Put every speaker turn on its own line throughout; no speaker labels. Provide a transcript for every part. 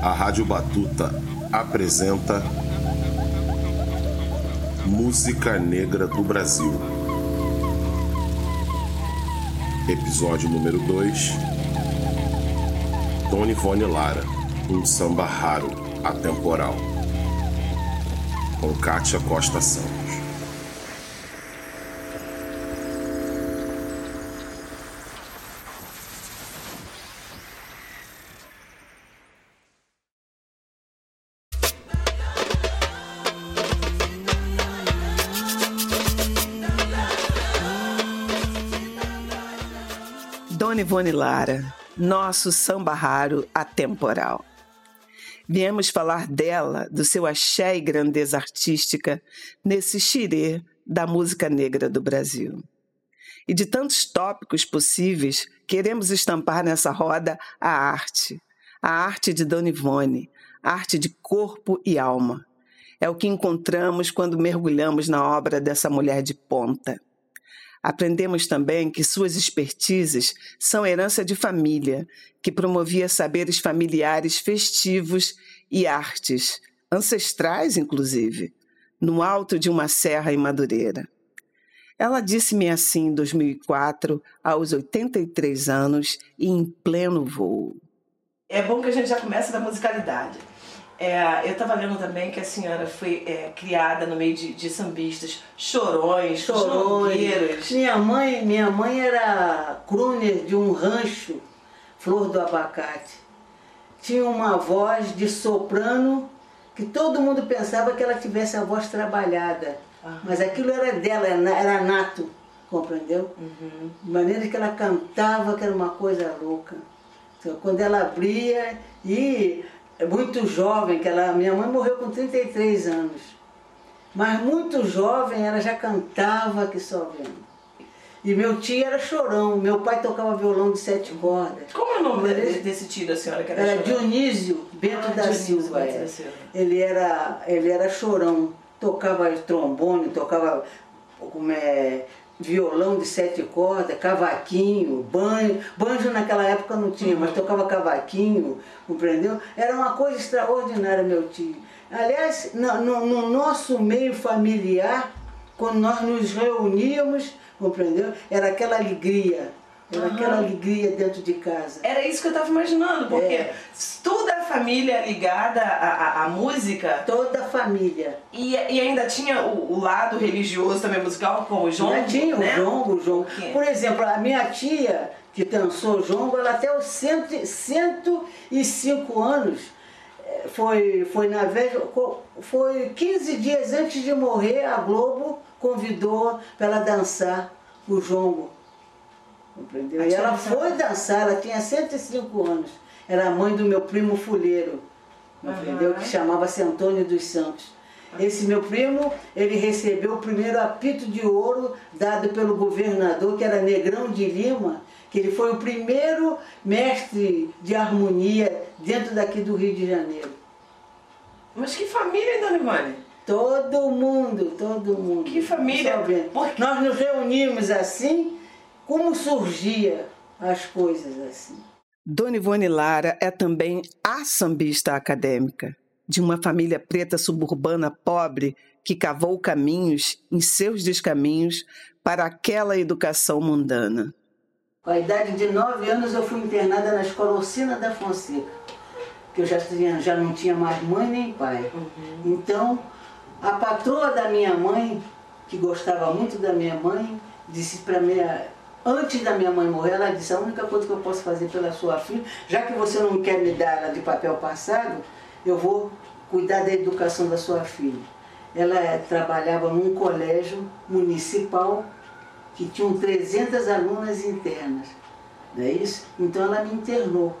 A Rádio Batuta apresenta Música Negra do Brasil. Episódio número 2 Dona Ivone Lara, um samba raro, atemporal. Com Kátia Costa Santos.
Dona Ivone Lara, nosso samba raro atemporal. Viemos falar dela, do seu axé e grandeza artística, nesse xirê da música negra do Brasil. E de tantos tópicos possíveis, queremos estampar nessa roda a arte. A arte de Dona Ivone, arte de corpo e alma. É o que encontramos quando mergulhamos na obra dessa mulher de ponta. Aprendemos também que suas expertises são herança de família, que promovia saberes familiares festivos e artes, ancestrais inclusive, no alto de uma serra em Madureira. Ela disse-me assim em 2004, aos 83 anos e em pleno voo. É bom que a gente já comece da musicalidade. É, eu estava lendo também que a senhora foi é, criada no meio de, de sambistas, chorões, chorões.
Minha mãe, minha mãe era crooner de um rancho, Flor do Abacate. Tinha uma voz de soprano que todo mundo pensava que ela tivesse a voz trabalhada. Uhum. Mas aquilo era dela, era nato, compreendeu? Uhum. De maneira que ela cantava, que era uma coisa louca. Então, quando ela abria e muito jovem, que ela, minha mãe morreu com 33 anos. Mas muito jovem ela já cantava que só vendo. E meu tio era chorão, meu pai tocava violão de sete cordas.
Como é o nome desse, desse tio da senhora que era
Era chorão? Dionísio Bento ah, da Dionísio Silva. É. Ele, era, ele era chorão, tocava trombone, tocava como é, violão de sete cordas, cavaquinho, banjo. Banjo naquela época não tinha, mas tocava cavaquinho, compreendeu? Era uma coisa extraordinária, meu tio. Aliás, no, no, no nosso meio familiar, quando nós nos reuníamos, compreendeu? Era aquela alegria era uhum. aquela alegria dentro de casa.
Era isso que eu estava imaginando, porque é. toda a família ligada à, à, à, música.
Toda a família.
E, e ainda tinha o, o, lado religioso também musical, como o jongo.
Tinha né? o jongo, o jongo. Por exemplo, a minha tia, que dançou jongo, ela até os cento, 105 anos, eh, foi, foi na véspera, foi 15 dias antes de morrer, a Globo convidou para ela dançar o jongo. Compreendeu? E ela foi dançar, ela tinha 105 anos. Era a mãe do meu primo fuleiro, entendeu? Que chamava-se Antônio dos Santos. Esse meu primo, ele recebeu o primeiro apito de ouro dado pelo governador, que era Negrão de Lima, que ele foi o primeiro mestre de harmonia dentro daqui do Rio de Janeiro.
Mas que família, Dona Ivone?
Todo mundo, todo mundo.
Que família?
Nós nos reunimos assim como surgia as coisas assim.
Dona Ivone Lara é também a sambista acadêmica, de uma família preta suburbana pobre que cavou caminhos em seus descaminhos para aquela educação mundana.
Com a idade de nove anos eu fui internada na escola Ossina da Fonseca, que eu já, tinha, já não tinha mais mãe nem pai. Uhum. Então, a patroa da minha mãe, que gostava muito da minha mãe, disse para minha Antes da minha mãe morrer, ela disse, a única coisa que eu posso fazer pela sua filha, já que você não quer me dar ela de papel passado, eu vou cuidar da educação da sua filha. Ela é, trabalhava num colégio municipal que tinha 300 alunas internas, não é isso? Então ela me internou.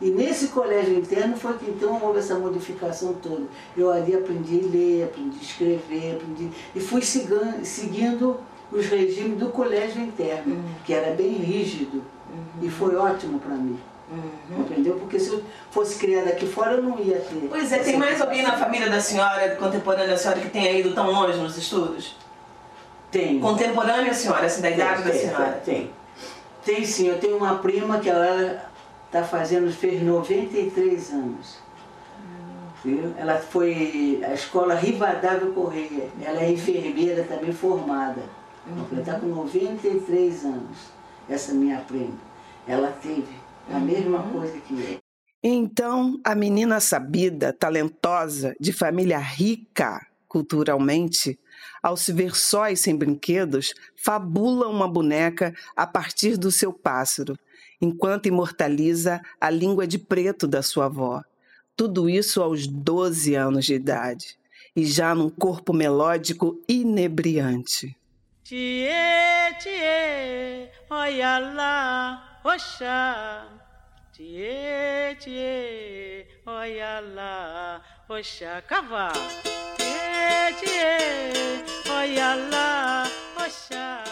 E nesse colégio interno foi que então houve essa modificação toda. Eu ali aprendi a ler, aprendi a escrever, aprendi, e fui seguindo os regimes do colégio interno, uhum. que era bem rígido. Uhum. E foi ótimo para mim. Uhum. Entendeu? Porque se eu fosse criada aqui fora, eu não ia ter.
Pois é, tem mais alguém na família da senhora, contemporânea da senhora, que tenha ido tão longe nos estudos?
Tem.
Contemporânea senhora, assim, da idade
tem,
da senhora?
Tem, tem. Sim, eu tenho uma prima que ela Está fazendo, fez 93 anos. Viu? Ela foi a escola Rivadavia Correia. Ela é enfermeira também formada. Ela está com 93 anos, essa minha prima. Ela teve a mesma uhum. coisa que eu.
Então, a menina sabida, talentosa, de família rica culturalmente, ao se ver só e sem brinquedos, fabula uma boneca a partir do seu pássaro, enquanto imortaliza a língua de preto da sua avó. Tudo isso aos 12 anos de idade, e já num corpo melódico inebriante. Tchê, tchê, olha lá, oxá. Tchê, tchê, olha lá, oxá, cavalo. Tchê, tchê, olha lá, oxá.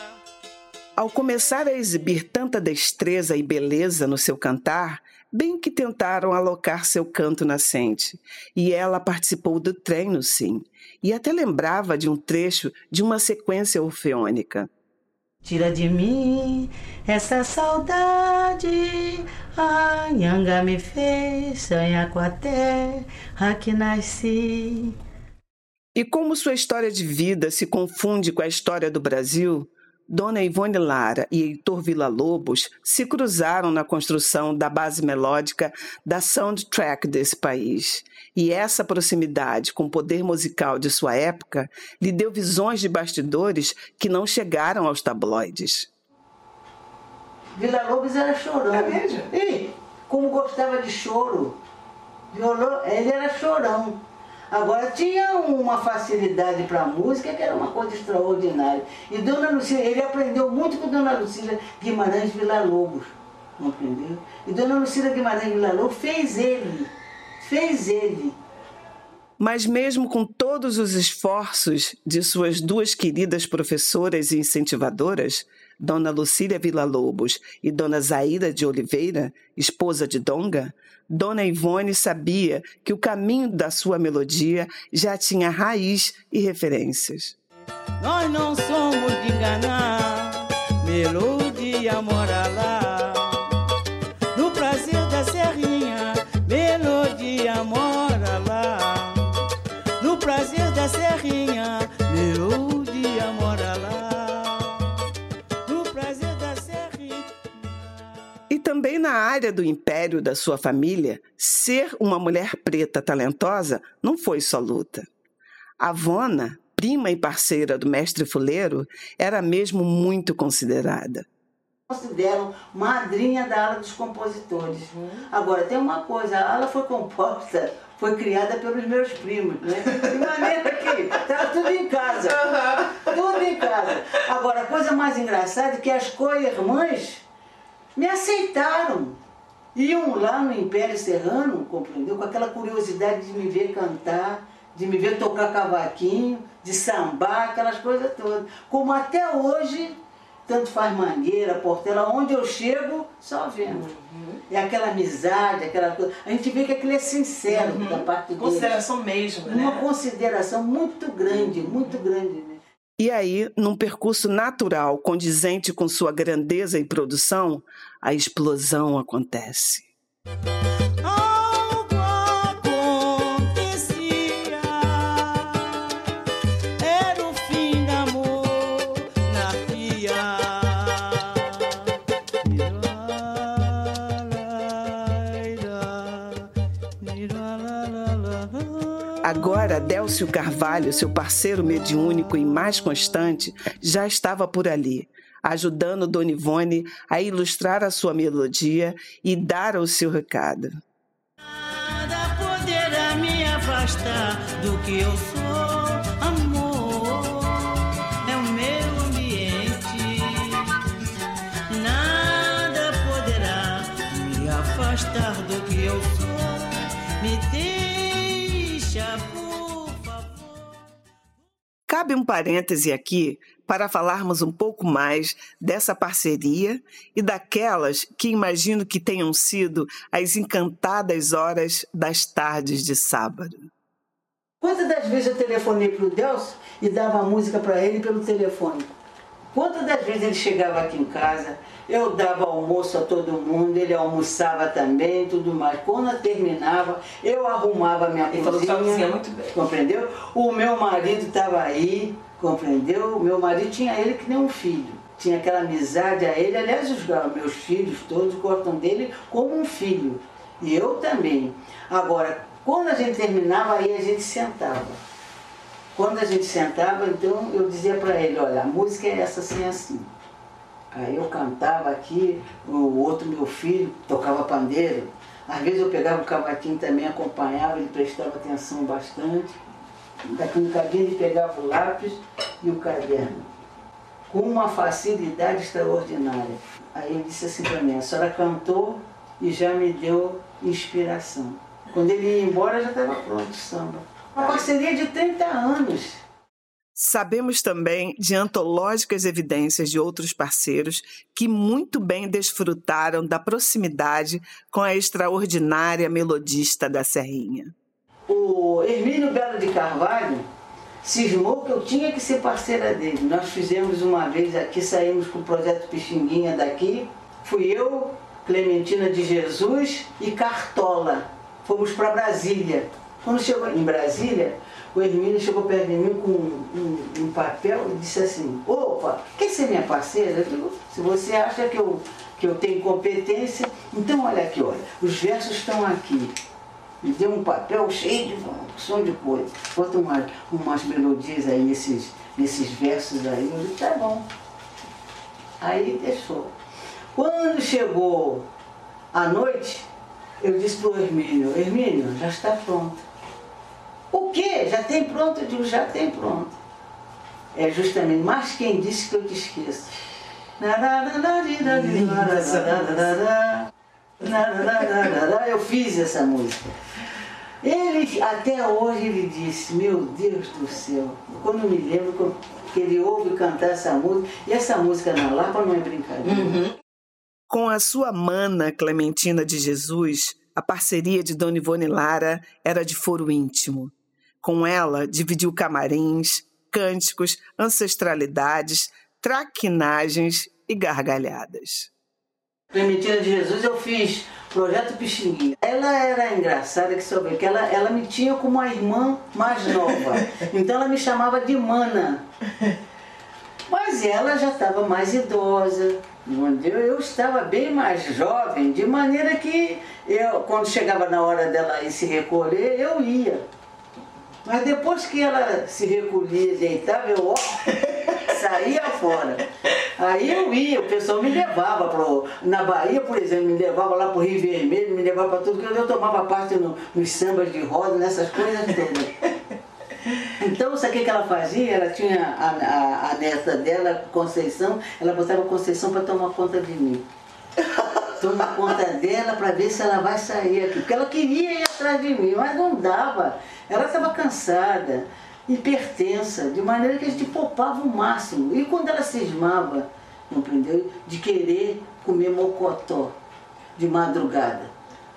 Ao começar a exibir tanta destreza e beleza no seu cantar, bem que tentaram alocar seu canto nascente. E ela participou do treino, sim, e até lembrava de um trecho de uma sequência orfeônica.
Tira de mim essa saudade, a Nhanga me fez sonhar com a terra que nasci.
E como sua história de vida se confunde com a história do Brasil, Dona Ivone Lara e Heitor Villa-Lobos se cruzaram na construção da base melódica da soundtrack desse país. E essa proximidade com o poder musical de sua época lhe deu visões de bastidores que não chegaram aos tabloides.
Villa-Lobos era chorão. É mesmo? E como gostava de choro. Ele era chorão. Agora tinha uma facilidade para a música que era uma coisa extraordinária. E Dona Lucília, ele aprendeu muito com Dona Lucília Guimarães Villa-Lobos, entendeu? E Dona Lucília Guimarães Villa-Lobos fez ele, fez ele.
Mas mesmo com todos os esforços de suas duas queridas professoras e incentivadoras, Dona Lucília Villa-Lobos e Dona Zaida de Oliveira, esposa de Donga, Dona Ivone sabia que o caminho da sua melodia já tinha raiz e referências. Nós não somos de enganar, melodia mora lá. Área do império da sua família, ser uma mulher preta talentosa não foi só luta. A Vona, prima e parceira do mestre fuleiro, era mesmo muito considerada.
Consideram madrinha da ala dos compositores. Uhum. Agora, tem uma coisa, a ala foi composta, foi criada pelos meus primos, né? De maneira que estava tudo em casa. Uhum. Tudo em casa. Agora, a coisa mais engraçada é que as co-irmãs me aceitaram. Iam lá no Império Serrano, compreendeu? Com aquela curiosidade de me ver cantar, de me ver tocar cavaquinho, de sambar, aquelas coisas todas. Como até hoje, tanto faz Mangueira, Portela, onde eu chego, só vendo. Uhum. É aquela amizade, aquela coisa. A gente vê que aquilo é sincero uhum. da parte deles.
Consideração mesmo, né?
Uma consideração muito grande, muito grande.
E aí, num percurso natural, condizente com sua grandeza e produção, a explosão acontece. Agora, Délcio Carvalho, seu parceiro mediúnico e mais constante, já estava por ali, ajudando Dona Ivone a ilustrar a sua melodia e dar o seu recado. Nada poderá me afastar do que eu sou, Cabe um parêntese aqui para falarmos um pouco mais dessa parceria e daquelas que imagino que tenham sido as encantadas horas das tardes de sábado.
Quantas das vezes eu telefonei para o Delcio e dava música para ele pelo telefone? Quantas das vezes ele chegava aqui em casa, eu dava almoço a todo mundo, ele almoçava também, tudo mais. Quando eu terminava, eu arrumava a minha
ele
cozinha.
Falou que muito bem.
Compreendeu? O meu marido estava aí, compreendeu? O meu marido tinha ele que nem um filho. Tinha aquela amizade a ele. Aliás, os meus filhos todos gostam dele como um filho. E eu também. Agora, quando a gente terminava, aí a gente sentava. Quando a gente sentava, então eu dizia para ele, olha, a música é essa assim, assim. Aí eu cantava aqui, o outro meu filho tocava pandeiro. Às vezes eu pegava o cavaquinho também, acompanhava, ele prestava atenção bastante. Daqui no cabinho ele pegava o lápis e o caderno. Com uma facilidade extraordinária. Aí ele disse assim para mim, a senhora cantou e já me deu inspiração. Quando ele ia embora já estava pronto o samba. Uma parceria de 30 anos.
Sabemos também de antológicas evidências de outros parceiros que muito bem desfrutaram da proximidade com a extraordinária melodista da Serrinha.
O Hermínio Belo de Carvalho cismou que eu tinha que ser parceira dele. Nós fizemos uma vez aqui, saímos com o projeto Pixinguinha daqui. Fui eu, Clementina de Jesus e Cartola. Fomos para Brasília. Quando chegou em Brasília, o Hermínio chegou perto de mim com um, um, um papel e disse assim, opa, quer ser minha parceira? Eu digo, se você acha que eu, que eu tenho competência, então olha aqui, olha, os versos estão aqui. Me deu um papel cheio de som de coisa. Bota umas, umas melodias aí nesses, nesses versos aí. Eu disse, tá bom. Aí deixou. Quando chegou a noite, eu disse para o Hermínio, Hermínio, já está pronto. O quê? Já tem pronto? Eu digo, já tem pronto. É justamente, mas quem disse que eu te esqueço? Eu fiz essa música. Ele, até hoje, ele disse, meu Deus do céu, quando me lembro que ele ouve cantar essa música, e essa música na Lapa não é brincadeira. Uhum.
Com a sua mana Clementina de Jesus, a parceria de Dona Ivone Lara era de foro íntimo. Com ela, dividiu camarins, cânticos, ancestralidades, traquinagens e gargalhadas.
Clementina de Jesus eu fiz Projeto Pixinguinha. Ela era engraçada que soube que ela, ela me tinha como uma irmã mais nova. Então ela me chamava de Mana. Mas ela já estava mais idosa, entendeu? Eu estava bem mais jovem, de maneira que eu, quando chegava na hora dela ir se recolher, eu ia. Mas depois que ela se recolhia, deitava, eu ó, saía fora. Aí eu ia, o pessoal me levava pro, na Bahia, por exemplo, me levava lá pro Rio Vermelho, me levava para tudo, que eu tomava parte no, nos sambas de roda, nessas coisas todas. Então, sabe o que ela fazia? Ela tinha a, a, a neta dela, Conceição, ela botava Conceição para tomar conta de mim. Toma conta dela para ver se ela vai sair aqui. Porque ela queria ir atrás de mim, mas não dava. Ela estava cansada, hipertensa, de maneira que a gente poupava o máximo. E quando ela cismava, entendeu? De querer comer mocotó de madrugada.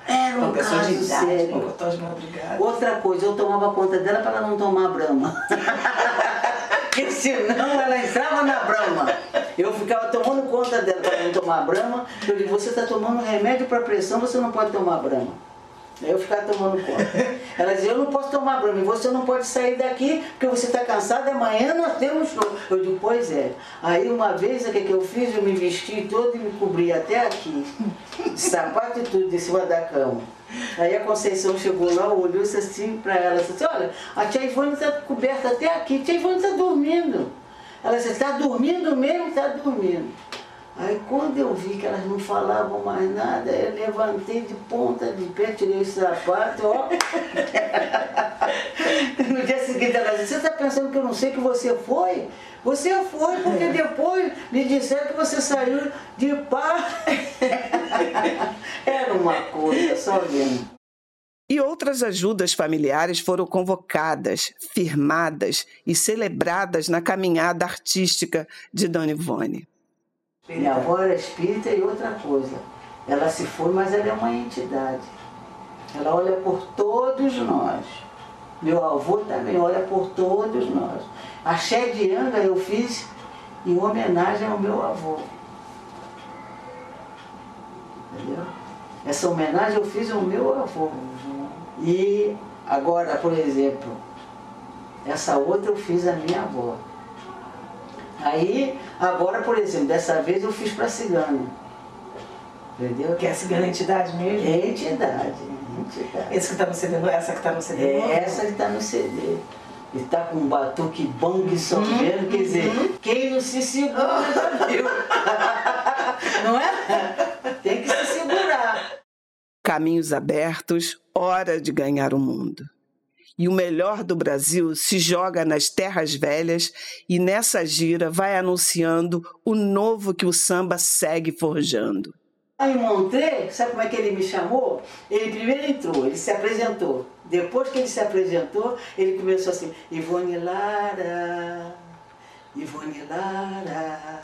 Era um caso de idade, sério.
Mocotó de madrugada.
Outra coisa, eu tomava conta dela para ela não tomar brama. Porque senão ela entrava na brama. Eu ficava tomando conta dela para não tomar brama. Eu digo, você está tomando remédio para pressão, você não pode tomar brama. Eu ficava tomando conta. Ela dizia, eu não posso tomar brama, e você não pode sair daqui porque você está cansada, amanhã nós temos show. Eu digo, pois é. Aí uma vez, o que, que eu fiz? Eu me vesti todo e me cobri até aqui. De sapato e tudo, em cima da cama. Aí a Conceição chegou lá, olhou assim para ela disse, olha, a tia Ivone está coberta até aqui, a tia Ivone está dormindo. Ela disse, está dormindo mesmo? Está dormindo. Aí quando eu vi que elas não falavam mais nada, eu levantei de ponta de pé, tirei o sapato, ó. no dia seguinte ela disse, você está pensando que eu não sei que você foi? Você foi, porque depois me disseram que você saiu de pá. Era uma coisa, só vendo.
E outras ajudas familiares foram convocadas, firmadas e celebradas na caminhada artística de Dona Ivone.
Minha avó era espírita e outra coisa. Ela se foi, mas ela é uma entidade. Ela olha por todos nós. Meu avô também olha por todos nós. A Xé de Anga eu fiz em homenagem ao meu avô. Entendeu? Essa homenagem eu fiz ao meu avô. E agora, por exemplo, essa outra eu fiz à minha avó. Aí, agora, por exemplo, dessa vez eu fiz para cigana. Entendeu?
Que é a cigana entidade mesmo?
É entidade. entidade.
Esse que está no CD, não é essa que está no CD?
É essa que está no CD. Ele tá com um batuque bang uhum, Pedro, quer dizer, uhum. quem não se segura já viu. não é? Tem que se segurar.
Caminhos abertos, hora de ganhar o mundo. E o melhor do Brasil se joga nas terras velhas e nessa gira vai anunciando o novo que o samba segue forjando.
Aí Montré, sabe como é que ele me chamou? Ele primeiro entrou, ele se apresentou. Depois que ele se apresentou, ele começou assim, Ivone Lara, Ivone Lara,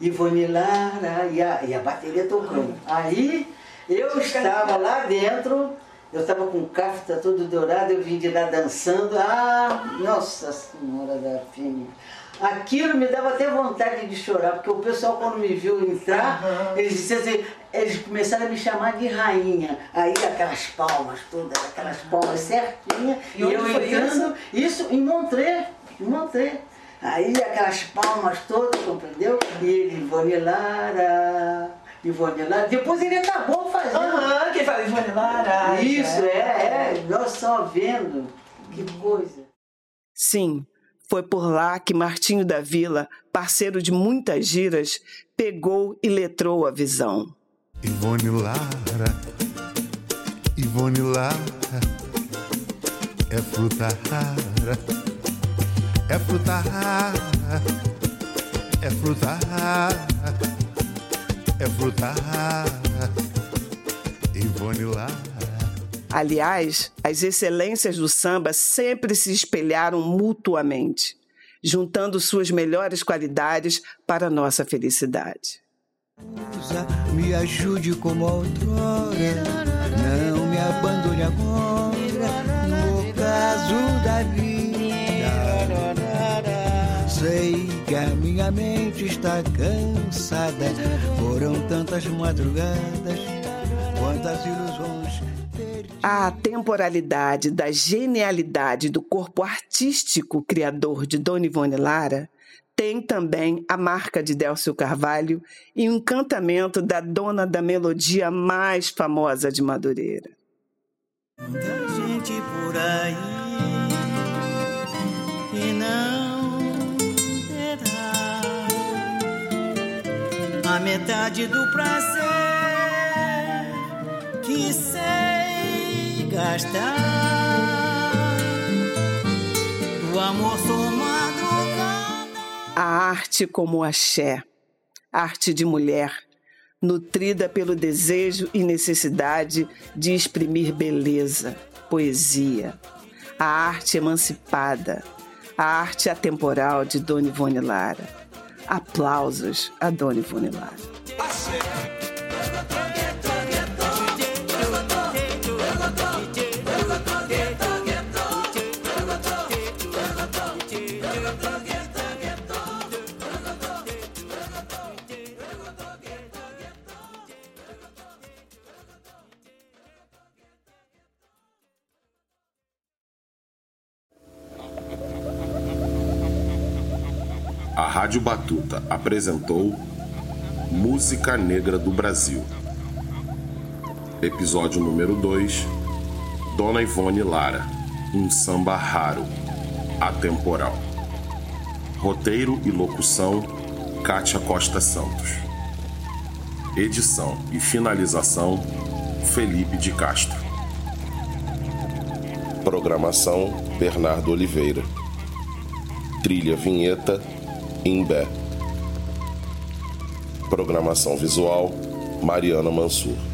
Ivone Lara, e a, e a bateria tocando. Aí eu estava lá dentro, eu estava com o cafta todo dourado, eu vim de lá dançando. Ah, Nossa Senhora da Fêmea! Aquilo me dava até vontade de chorar, porque o pessoal quando me viu entrar, uhum. eles disseram assim, eles começaram a me chamar de rainha. Aí aquelas palmas todas, aquelas palmas certinhas, e, eu entrando, isso? isso em Montré, em. Aí aquelas palmas todas, compreendeu? E ele, Ivone Lara, Ivone Lara. Depois ele acabou fazendo.
Aham, uhum, que fala Ivone Lara.
Isso, é, é, nós só vendo. Que coisa.
Sim, foi por lá que Martinho da Vila, parceiro de muitas giras, pegou e letrou a visão.
Ivone Lara, Ivone Lara, é fruta rara, é fruta rara, é fruta rara, é fruta rara, Ivone Lara.
Aliás, as excelências do samba sempre se espelharam mutuamente, juntando suas melhores qualidades para nossa felicidade.
Me ajude como outrora, não me abandone agora, minha mente está cansada, foram tantas madrugadas, quantas ilusões
a temporalidade da genialidade do corpo artístico criador de Dona Ivone Lara tem também a marca de Délcio Carvalho e o encantamento da dona da melodia mais famosa de Madureira.
Muita gente por aí a metade do prazer que sei gastar do amor
A arte como axé, arte de mulher, nutrida pelo desejo e necessidade de exprimir beleza, poesia. A arte emancipada, a arte atemporal de Dona Ivone Lara. Aplausos a Dona Ivone
Rádio Batuta apresentou Música Negra do Brasil. Episódio número 2 Dona Ivone Lara, um samba raro, atemporal. Roteiro e locução Kátia Costa Santos. Edição e finalização Felipe de Castro. Programação Bernardo Oliveira. Trilha Vinheta Imbé. Programação visual Mariana Mansur.